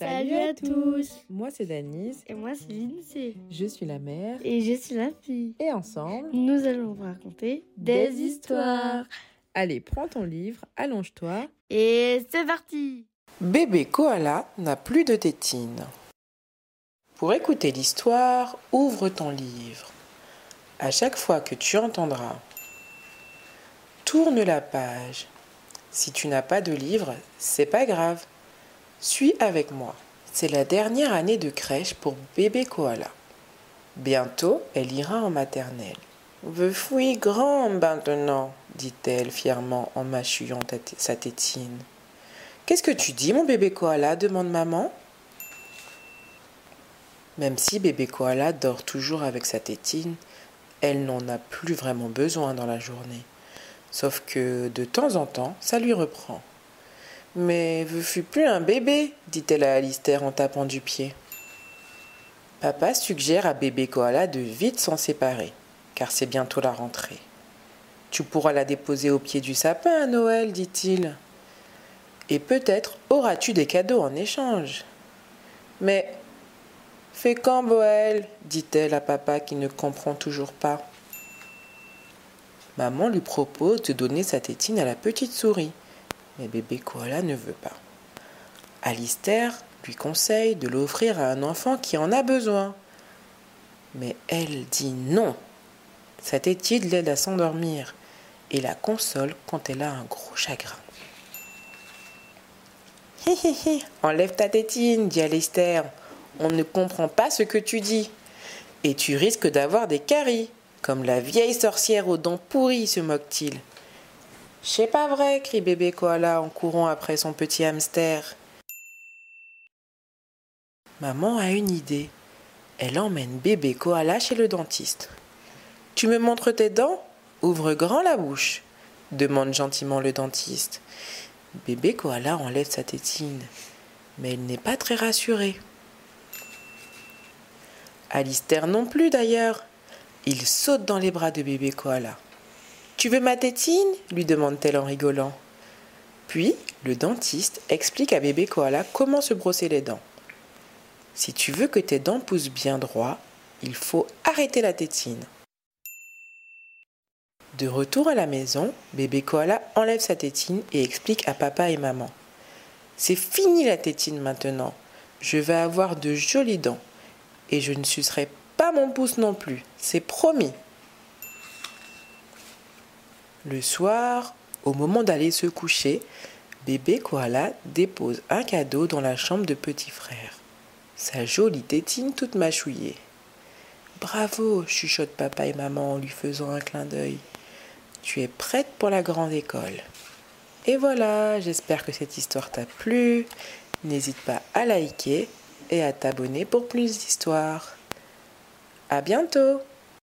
Salut à tous Moi c'est Danise. Et moi c'est Lindsay. Je suis la mère. Et je suis la fille. Et ensemble, nous allons vous raconter des, histoires. Allez, prends ton livre, allonge-toi. Et c'est parti Bébé koala n'a plus de tétine. Pour écouter l'histoire, ouvre ton livre. À chaque fois que tu entendras, tourne la page. Si tu n'as pas de livre, c'est pas grave. Suis avec moi. C'est la dernière année de crèche pour bébé koala. Bientôt, elle ira en maternelle. Je suis grande maintenant, dit-elle fièrement en mâchullant sa tétine. Qu'est-ce que tu dis, mon bébé koala demande maman. Même si bébé koala dort toujours avec sa tétine, elle n'en a plus vraiment besoin dans la journée. Sauf que de temps en temps, ça lui reprend. Mais je suis plus un bébé, dit-elle à Alistair en tapant du pied. Papa suggère à bébé koala de vite s'en séparer, car c'est bientôt la rentrée. Tu pourras la déposer au pied du sapin à Noël, dit-il. Et peut-être auras-tu des cadeaux en échange. Mais fais quand, Boël dit-elle à papa qui ne comprend toujours pas. Maman lui propose de donner sa tétine à la petite souris, mais bébé koala ne veut pas. Alistair lui conseille de l'offrir à un enfant qui en a besoin. Mais elle dit non. Sa tétine l'aide à s'endormir et la console quand elle a un gros chagrin. Hé hé hé, enlève ta tétine, dit Alistair. On ne comprend pas ce que tu dis. Et tu risques d'avoir des caries. Comme la vieille sorcière aux dents pourries, se moque-t-il. C'est pas vrai, crie bébé koala en courant après son petit hamster. Maman a une idée. Elle emmène bébé koala chez le dentiste. Tu me montres tes dents? Ouvre grand la bouche, demande gentiment le dentiste. Bébé koala enlève sa tétine, mais il n'est pas très rassuré. Alistair non plus d'ailleurs. Il saute dans les bras de bébé koala. Tu veux ma tétine lui demande-t-elle en rigolant. Puis, le dentiste explique à bébé koala comment se brosser les dents. Si tu veux que tes dents poussent bien droit, il faut arrêter la tétine. De retour à la maison, bébé koala enlève sa tétine et explique à papa et maman. C'est fini la tétine maintenant. Je vais avoir de jolies dents. Et je ne sucerai pas mon pouce non plus. C'est promis. Le soir, au moment d'aller se coucher, bébé koala dépose un cadeau dans la chambre de petit frère. Sa jolie tétine toute mâchouillée. Bravo, chuchote papa et maman en lui faisant un clin d'œil. Tu es prête pour la grande école. Et voilà, j'espère que cette histoire t'a plu. N'hésite pas à liker et à t'abonner pour plus d'histoires. À bientôt!